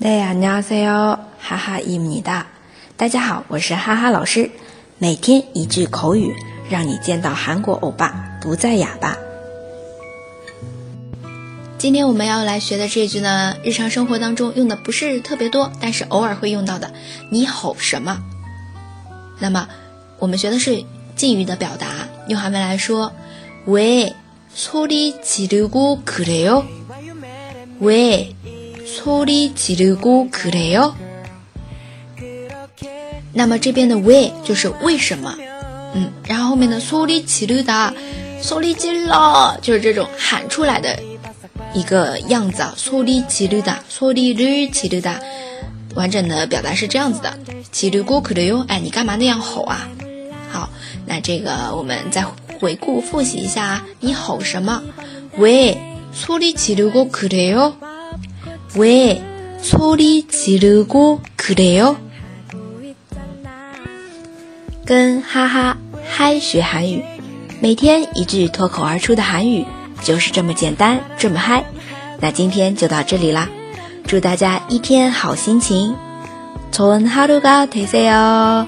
大家好，哈哈伊米哒。大家好，我是哈哈老师。每天一句口语，让你见到韩国欧巴不再哑巴。今天我们要来学的这句呢，日常生活当中用的不是特别多，但是偶尔会用到的。你吼什么？那么我们学的是敬语的表达，用韩文来说，왜소리지르고그래 요？ 왜？ 소리지르고그래 요？ 那么这边的왜就是为什么，嗯，然后后面的소리지르 다， 소리질 러， 就是这种喊出来的一个样子啊，소리지르 다， 소리를지르 다， 完整的表达是这样子的，지르고그래 요， 哎，你干嘛那样吼啊？好，那这个我们再回顾复习一下，你吼什么？왜소리지르고그래 요？ 왜소리지르고그래 요？ 跟哈哈嗨学韩语，每天一句脱口而出的韩语，就是这么简单，这么嗨。那今天就到这里啦，祝大家一天好心情。좋은하루가되세 요。